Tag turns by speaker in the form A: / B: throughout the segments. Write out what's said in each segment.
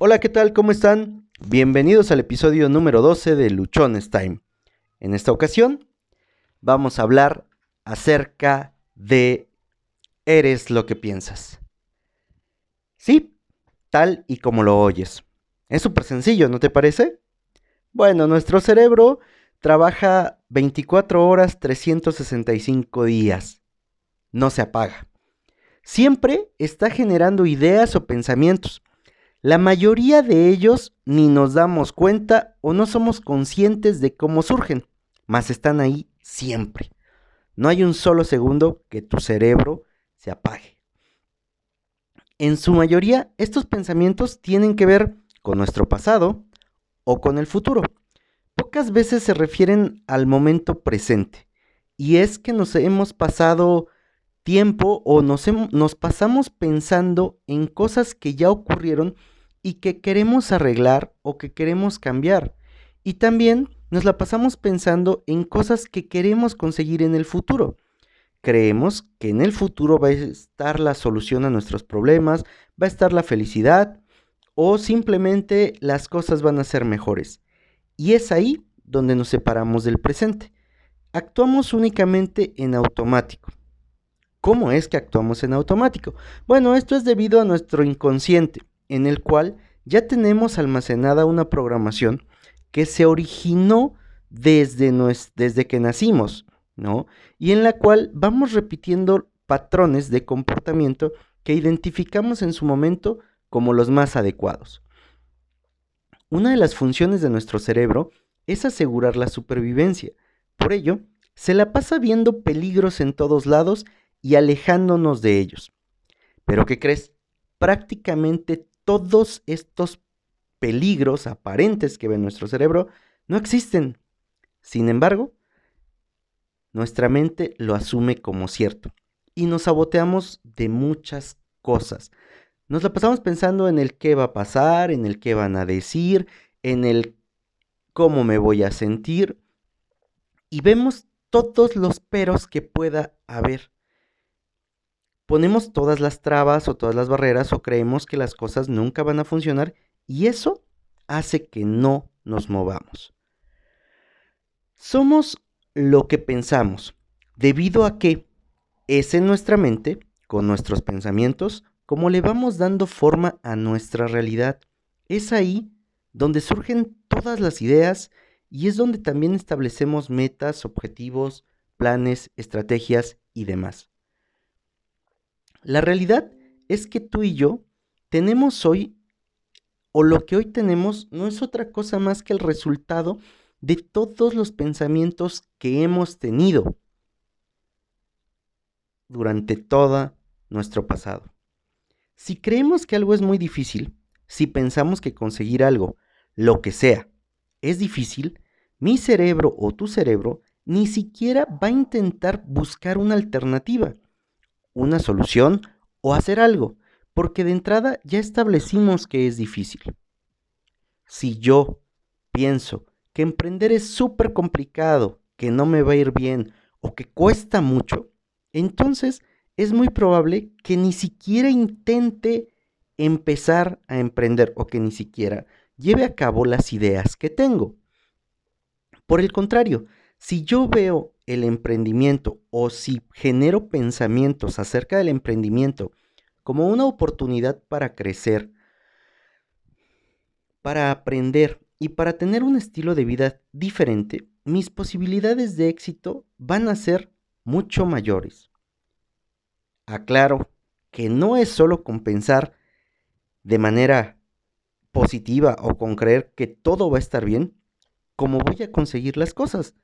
A: Hola, ¿qué tal? ¿Cómo están? Bienvenidos al episodio número 12 de Luchones Time. En esta ocasión vamos a hablar acerca de Eres lo que piensas. Sí, tal y como lo oyes. Es súper sencillo, ¿no te parece? Bueno, nuestro cerebro trabaja 24 horas 365 días. No se apaga. Siempre está generando ideas o pensamientos. La mayoría de ellos ni nos damos cuenta o no somos conscientes de cómo surgen, mas están ahí siempre. No hay un solo segundo que tu cerebro se apague. En su mayoría, estos pensamientos tienen que ver con nuestro pasado o con el futuro. Pocas veces se refieren al momento presente. Y es que nos hemos pasado tiempo o nos, nos pasamos pensando en cosas que ya ocurrieron y que queremos arreglar o que queremos cambiar. Y también nos la pasamos pensando en cosas que queremos conseguir en el futuro creemos que en el futuro va a estar la solución a nuestros problemas, va a estar la felicidad o simplemente las cosas van a ser mejores. Y es ahí donde nos separamos del presente. Actuamos únicamente en automático. ¿Cómo es que actuamos en automático? Bueno, esto es debido a nuestro inconsciente, en el cual ya tenemos almacenada una programación que se originó desde, desde que nacimos ¿no? Y en la cual vamos repitiendo patrones de comportamiento que identificamos en su momento como los más adecuados. Una de las funciones de nuestro cerebro es asegurar la supervivencia. Por ello, se la pasa viendo peligros en todos lados y alejándonos de ellos. Pero ¿qué crees? Prácticamente todos estos peligros aparentes que ve nuestro cerebro no existen. Sin embargo, nuestra mente lo asume como cierto y nos saboteamos de muchas cosas. Nos la pasamos pensando en el qué va a pasar, en el qué van a decir, en el cómo me voy a sentir y vemos todos los peros que pueda haber. Ponemos todas las trabas o todas las barreras o creemos que las cosas nunca van a funcionar y eso hace que no nos movamos. Somos lo que pensamos, debido a que es en nuestra mente, con nuestros pensamientos, como le vamos dando forma a nuestra realidad. Es ahí donde surgen todas las ideas y es donde también establecemos metas, objetivos, planes, estrategias y demás. La realidad es que tú y yo tenemos hoy, o lo que hoy tenemos, no es otra cosa más que el resultado de todos los pensamientos que hemos tenido durante todo nuestro pasado. Si creemos que algo es muy difícil, si pensamos que conseguir algo, lo que sea, es difícil, mi cerebro o tu cerebro ni siquiera va a intentar buscar una alternativa, una solución o hacer algo, porque de entrada ya establecimos que es difícil. Si yo pienso que emprender es súper complicado, que no me va a ir bien o que cuesta mucho, entonces es muy probable que ni siquiera intente empezar a emprender o que ni siquiera lleve a cabo las ideas que tengo. Por el contrario, si yo veo el emprendimiento o si genero pensamientos acerca del emprendimiento como una oportunidad para crecer, para aprender y para tener un estilo de vida diferente, mis posibilidades de éxito van a ser mucho mayores. Aclaro que no es solo con pensar de manera positiva o con creer que todo va a estar bien, como voy a conseguir las cosas.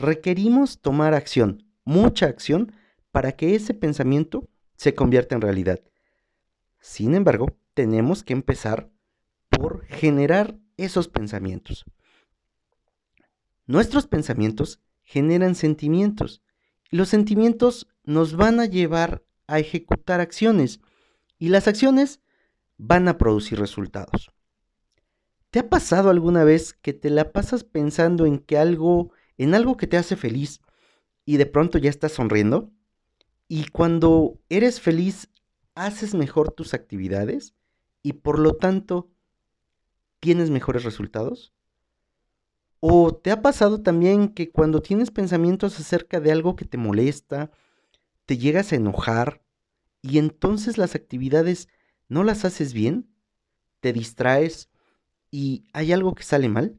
A: Requerimos tomar acción, mucha acción, para que ese pensamiento se convierta en realidad. Sin embargo, tenemos que empezar por generar esos pensamientos. Nuestros pensamientos generan sentimientos y los sentimientos nos van a llevar a ejecutar acciones y las acciones van a producir resultados. ¿Te ha pasado alguna vez que te la pasas pensando en que algo, en algo que te hace feliz y de pronto ya estás sonriendo? Y cuando eres feliz, haces mejor tus actividades y por lo tanto tienes mejores resultados? ¿O te ha pasado también que cuando tienes pensamientos acerca de algo que te molesta, te llegas a enojar y entonces las actividades no las haces bien? ¿Te distraes y hay algo que sale mal?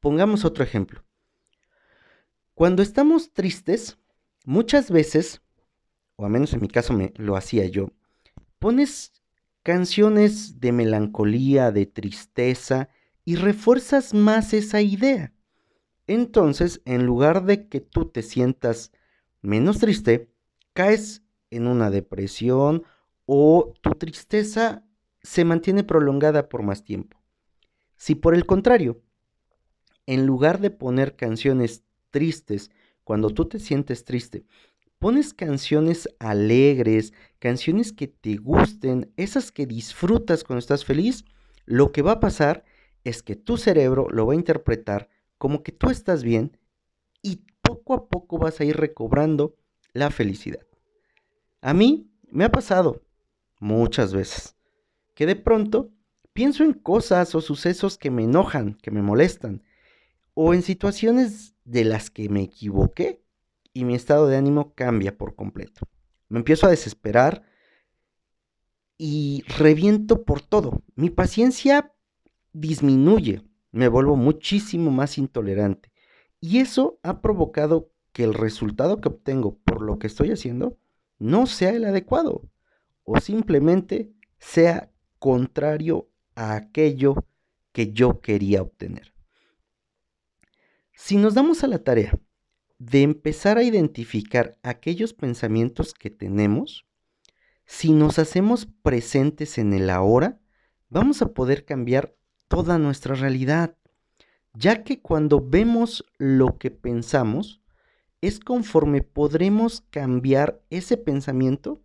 A: Pongamos otro ejemplo. Cuando estamos tristes, muchas veces, o al menos en mi caso me lo hacía yo, pones canciones de melancolía, de tristeza, y refuerzas más esa idea. Entonces, en lugar de que tú te sientas menos triste, caes en una depresión o tu tristeza se mantiene prolongada por más tiempo. Si por el contrario, en lugar de poner canciones tristes cuando tú te sientes triste, pones canciones alegres, canciones que te gusten, esas que disfrutas cuando estás feliz, lo que va a pasar es que tu cerebro lo va a interpretar como que tú estás bien y poco a poco vas a ir recobrando la felicidad. A mí me ha pasado muchas veces que de pronto pienso en cosas o sucesos que me enojan, que me molestan, o en situaciones de las que me equivoqué y mi estado de ánimo cambia por completo. Me empiezo a desesperar y reviento por todo. Mi paciencia disminuye, me vuelvo muchísimo más intolerante. Y eso ha provocado que el resultado que obtengo por lo que estoy haciendo no sea el adecuado o simplemente sea contrario a aquello que yo quería obtener. Si nos damos a la tarea de empezar a identificar aquellos pensamientos que tenemos, si nos hacemos presentes en el ahora, vamos a poder cambiar toda nuestra realidad, ya que cuando vemos lo que pensamos, es conforme podremos cambiar ese pensamiento.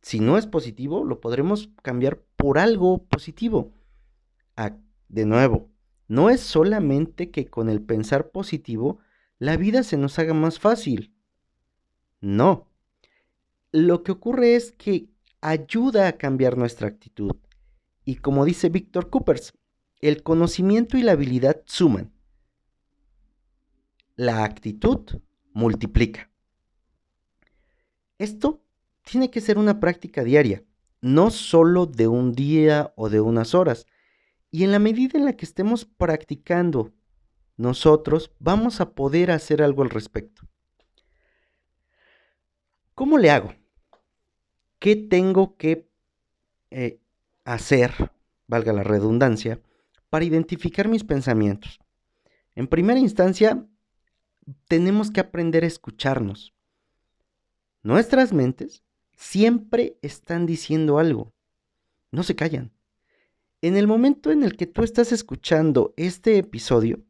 A: Si no es positivo, lo podremos cambiar por algo positivo. Ah, de nuevo, no es solamente que con el pensar positivo la vida se nos haga más fácil. No. Lo que ocurre es que ayuda a cambiar nuestra actitud. Y como dice Víctor Coopers, el conocimiento y la habilidad suman. La actitud multiplica. Esto tiene que ser una práctica diaria, no solo de un día o de unas horas. Y en la medida en la que estemos practicando, nosotros vamos a poder hacer algo al respecto. ¿Cómo le hago? ¿Qué tengo que eh, hacer, valga la redundancia, para identificar mis pensamientos. En primera instancia, tenemos que aprender a escucharnos. Nuestras mentes siempre están diciendo algo. No se callan. En el momento en el que tú estás escuchando este episodio,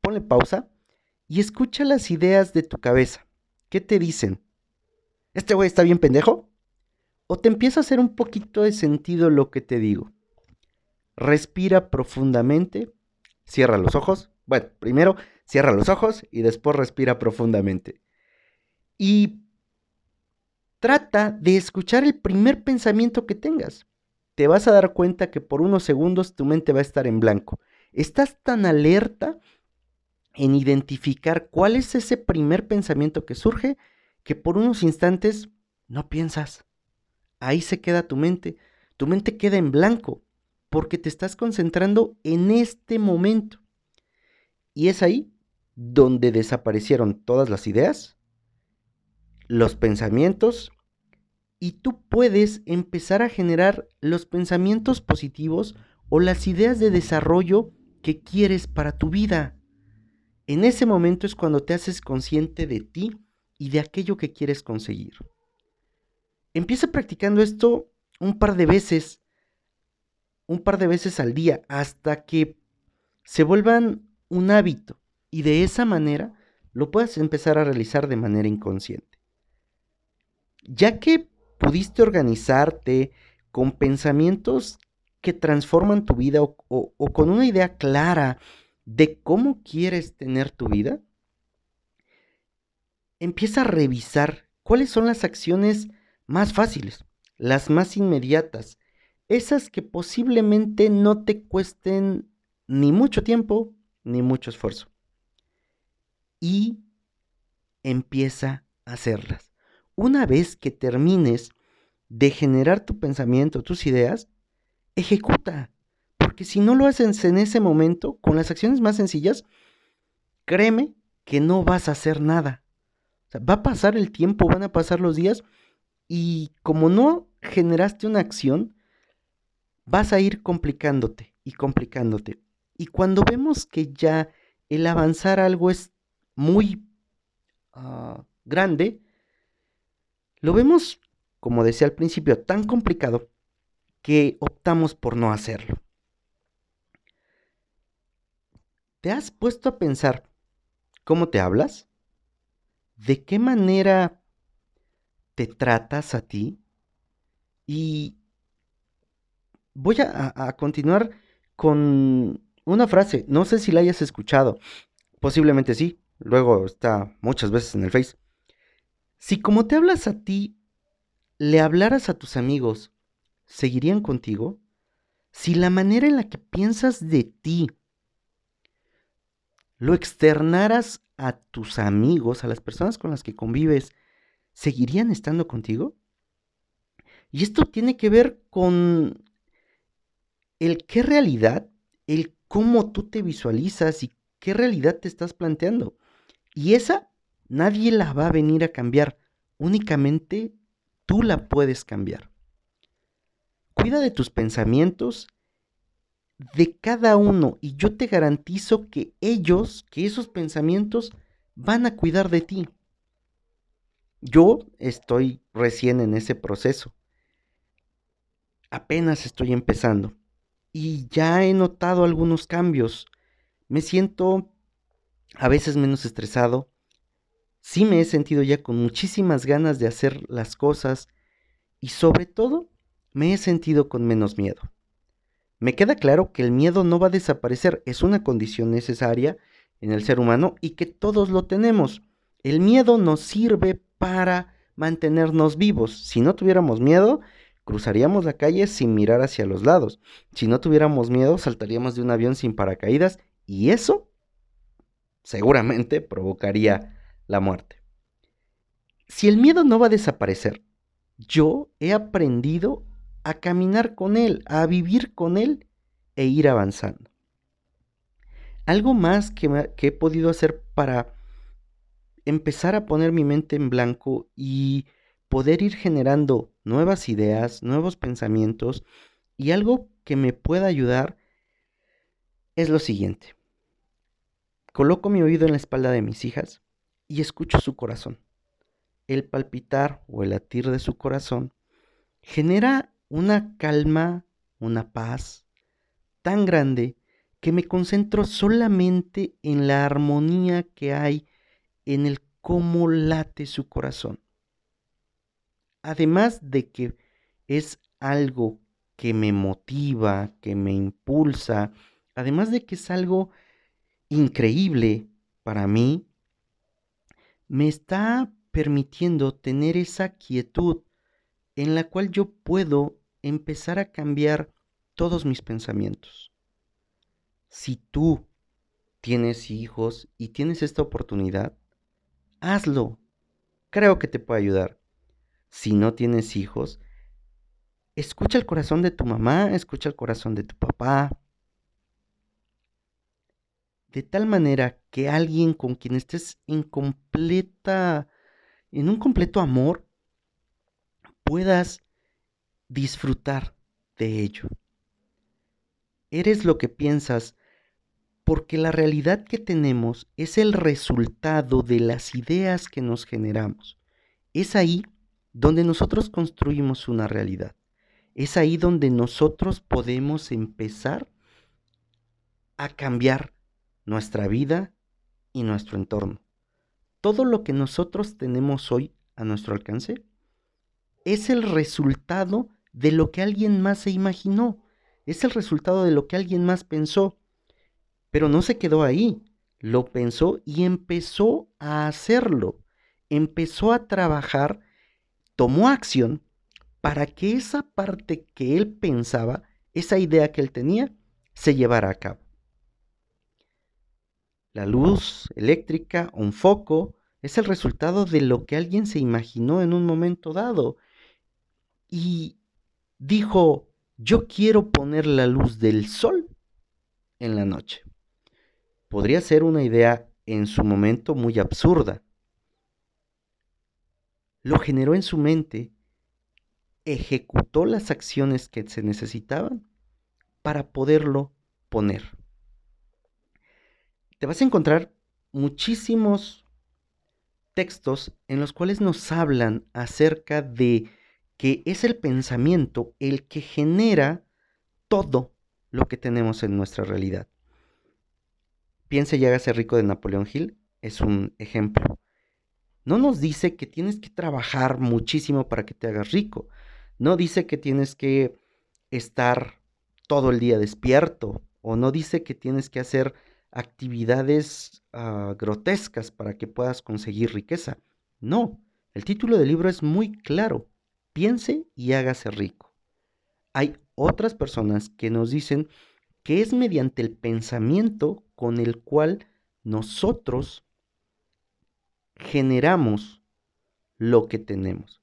A: ponle pausa y escucha las ideas de tu cabeza. ¿Qué te dicen? ¿Este güey está bien pendejo? ¿O te empieza a hacer un poquito de sentido lo que te digo? respira profundamente, cierra los ojos. Bueno, primero cierra los ojos y después respira profundamente. Y trata de escuchar el primer pensamiento que tengas. Te vas a dar cuenta que por unos segundos tu mente va a estar en blanco. Estás tan alerta en identificar cuál es ese primer pensamiento que surge que por unos instantes no piensas. Ahí se queda tu mente. Tu mente queda en blanco porque te estás concentrando en este momento. Y es ahí donde desaparecieron todas las ideas, los pensamientos, y tú puedes empezar a generar los pensamientos positivos o las ideas de desarrollo que quieres para tu vida. En ese momento es cuando te haces consciente de ti y de aquello que quieres conseguir. Empieza practicando esto un par de veces un par de veces al día hasta que se vuelvan un hábito y de esa manera lo puedas empezar a realizar de manera inconsciente. Ya que pudiste organizarte con pensamientos que transforman tu vida o, o, con una idea clara de cómo quieres tener tu vida, empieza a revisar cuáles son las acciones más fáciles, las más inmediatas, Esas que posiblemente no te cuesten ni mucho tiempo ni mucho esfuerzo. Y empieza a hacerlas. Una vez que termines de generar tu pensamiento, tus ideas, ejecuta. Porque si no lo haces en ese momento, con las acciones más sencillas, créeme que no vas a hacer nada. va a pasar el tiempo, van a pasar los días y como no generaste una acción, vas a ir complicándote y complicándote. Y cuando vemos que ya el avanzar algo es muy ah, grande, lo vemos, como decía al principio, tan complicado que optamos por no hacerlo. ¿Te has puesto a pensar cómo te hablas? ¿De qué manera te tratas a ti? Y voy a, continuar con una frase, no sé si la hayas escuchado, posiblemente sí, luego está muchas veces en el Face. Si como te hablas a ti, le hablaras a tus amigos, ¿seguirían contigo? Si la manera en la que piensas de ti lo externaras a tus amigos, a las personas con las que convives, ¿seguirían estando contigo? Y esto tiene que ver con el qué realidad, el cómo tú te visualizas y qué realidad te estás planteando. Y esa nadie la va a venir a cambiar, únicamente tú la puedes cambiar. Cuida de tus pensamientos, de cada uno, y yo te garantizo que ellos, que esos pensamientos van a cuidar de ti. Yo estoy recién en ese proceso apenas estoy empezando y ya he notado algunos cambios. Me siento a veces menos estresado. Sí me he sentido ya con muchísimas ganas de hacer las cosas y sobre todo me he sentido con menos miedo. Me queda claro que el miedo no va a desaparecer, es una condición necesaria en el ser humano y que todos lo tenemos. El miedo nos sirve para mantenernos vivos. Si no tuviéramos miedo, Cruzaríamos la calle sin mirar hacia los lados. Si no tuviéramos miedo, saltaríamos de un avión sin paracaídas y eso seguramente provocaría la muerte. Si el miedo no va a desaparecer, yo he aprendido a caminar con él, a vivir con él e ir avanzando. Algo más que, que he podido hacer para empezar a poner mi mente en blanco y poder ir generando nuevas ideas, nuevos pensamientos y algo que me pueda ayudar es lo siguiente. Coloco mi oído en la espalda de mis hijas y escucho su corazón. El palpitar o el latir de su corazón genera una calma, una paz tan grande que me concentro solamente en la armonía que hay en el cómo late su corazón además de que es algo que me motiva, que me impulsa, además de que es algo increíble para mí, me está permitiendo tener esa quietud en la cual yo puedo empezar a cambiar todos mis pensamientos. Si tú tienes hijos y tienes esta oportunidad, hazlo. Creo que te puede ayudar si no tienes hijos, escucha el corazón de tu mamá, escucha el corazón de tu papá. De tal manera que alguien con quien estés en completa, en un completo amor, puedas disfrutar de ello. Eres lo que piensas porque la realidad que tenemos es el resultado de las ideas que nos generamos. Es ahí donde nosotros construimos una realidad. Es ahí donde nosotros podemos empezar a cambiar nuestra vida y nuestro entorno. Todo lo que nosotros tenemos hoy a nuestro alcance es el resultado de lo que alguien más se imaginó, es el resultado de lo que alguien más pensó. Pero no se quedó ahí, lo pensó y empezó a hacerlo, empezó a trabajar tomó acción para que esa parte que él pensaba, esa idea que él tenía, se llevara a cabo. La luz eléctrica, un foco, es el resultado de lo que alguien se imaginó en un momento dado. Y dijo, yo quiero poner la luz del sol en la noche. Podría ser una idea en su momento muy absurda. Lo generó en su mente, ejecutó las acciones que se necesitaban para poderlo poner. Te vas a encontrar muchísimos textos en los cuales nos hablan acerca de que es el pensamiento el que genera todo lo que tenemos en nuestra realidad. Piense y hágase rico de Napoleón Hill es un ejemplo. No nos dice que tienes que trabajar muchísimo para que te hagas rico. No dice que tienes que estar todo el día despierto. O no dice que tienes que hacer actividades uh, grotescas para que puedas conseguir riqueza. No, el título del libro es muy claro. Piense y hágase rico. Hay otras personas que nos dicen que es mediante el pensamiento con el cual nosotros generamos lo que tenemos.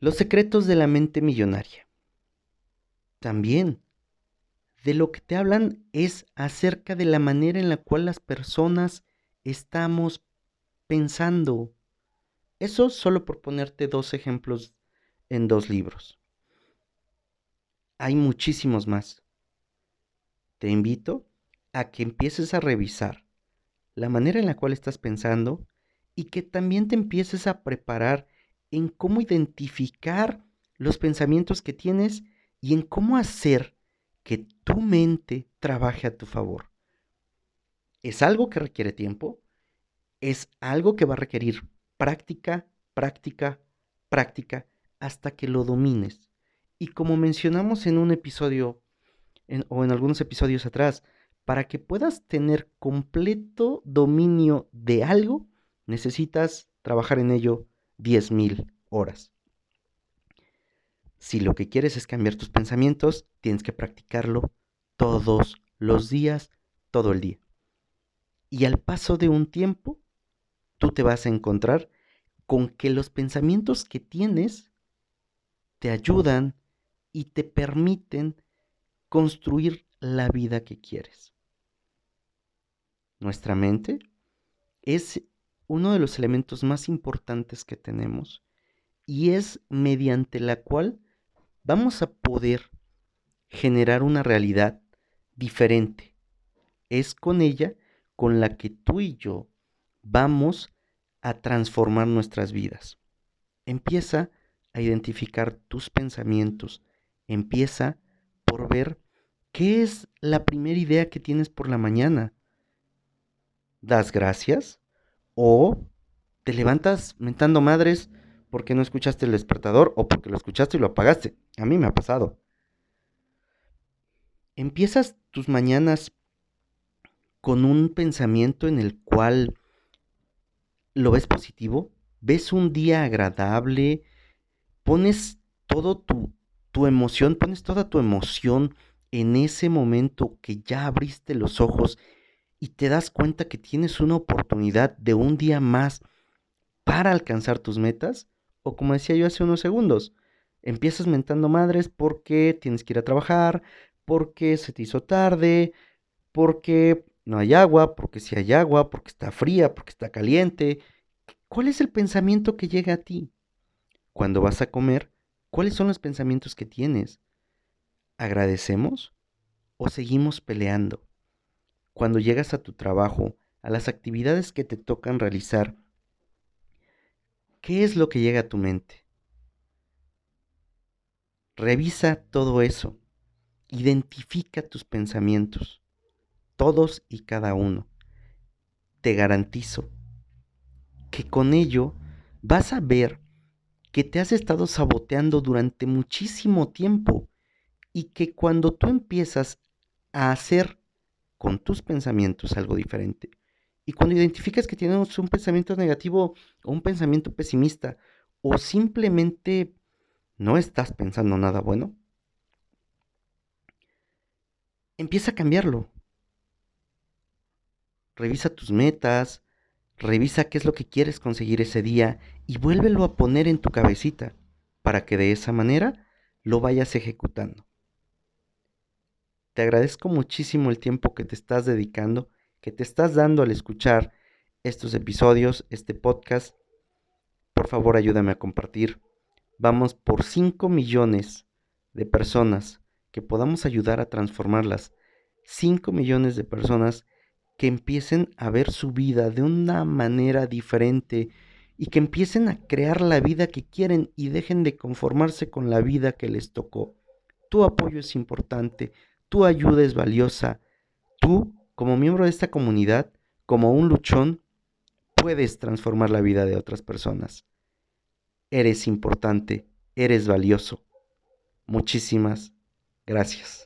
A: Los secretos de la mente millonaria. También de lo que te hablan es acerca de la manera en la cual las personas estamos pensando. Eso solo por ponerte dos ejemplos en dos libros. Hay muchísimos más. Te invito a que empieces a revisar la manera en la cual estás pensando y que también te empieces a preparar en cómo identificar los pensamientos que tienes y en cómo hacer que tu mente trabaje a tu favor. Es algo que requiere tiempo, es algo que va a requerir práctica, práctica, práctica, hasta que lo domines. Y como mencionamos en un episodio o en algunos episodios atrás, para que puedas tener completo dominio de algo, necesitas trabajar en ello 10.000 horas. Si lo que quieres es cambiar tus pensamientos, tienes que practicarlo todos los días, todo el día. Y al paso de un tiempo, tú te vas a encontrar con que los pensamientos que tienes te ayudan y te permiten construir la vida que quieres. Nuestra mente es uno de los elementos más importantes que tenemos y es mediante la cual vamos a poder generar una realidad diferente. Es con ella con la que tú y yo vamos a transformar nuestras vidas. Empieza a identificar tus pensamientos. Empieza por ver qué es la primera idea que tienes por la mañana. ¿Das gracias? ¿O te levantas mentando madres porque no escuchaste el despertador o porque lo escuchaste y lo apagaste. A mí me ha pasado. Empiezas tus mañanas con un pensamiento en el cual lo ves positivo, ves un día agradable, pones todo tu, tu emoción, pones toda tu emoción en ese momento que ya abriste los ojos y te das cuenta que tienes una oportunidad de un día más para alcanzar tus metas, o como decía yo hace unos segundos, empiezas mentando madres porque tienes que ir a trabajar, porque se te hizo tarde, porque no hay agua, porque si hay agua, porque está fría, porque está caliente. ¿Cuál es el pensamiento que llega a ti? Cuando vas a comer, ¿cuáles son los pensamientos que tienes? ¿Agradecemos o seguimos peleando? Cuando llegas a tu trabajo, a las actividades que te tocan realizar, ¿Qué es lo que llega a tu mente? Revisa todo eso. Identifica tus pensamientos, todos y cada uno. Te garantizo que con ello vas a ver que te has estado saboteando durante muchísimo tiempo y que cuando tú empiezas a hacer con tus pensamientos algo diferente, y cuando identificas que tienes un pensamiento negativo o un pensamiento pesimista o simplemente no estás pensando nada bueno, empieza a cambiarlo. Revisa tus metas, revisa qué es lo que quieres conseguir ese día y vuélvelo a poner en tu cabecita para que de esa manera lo vayas ejecutando. Te agradezco muchísimo el tiempo que te estás dedicando, que te estás dando al escuchar estos episodios, este podcast. Por favor, ayúdame a compartir. Vamos por 5 millones de personas que podamos ayudar a transformarlas. 5 millones de personas que empiecen a ver su vida de una manera diferente, y que empiecen a crear la vida que quieren y dejen de conformarse con la vida que les tocó. Tu apoyo es importante, tu ayuda es valiosa. Tú, como miembro de esta comunidad, como un luchón, puedes transformar la vida de otras personas. Eres importante, eres valioso. Muchísimas gracias.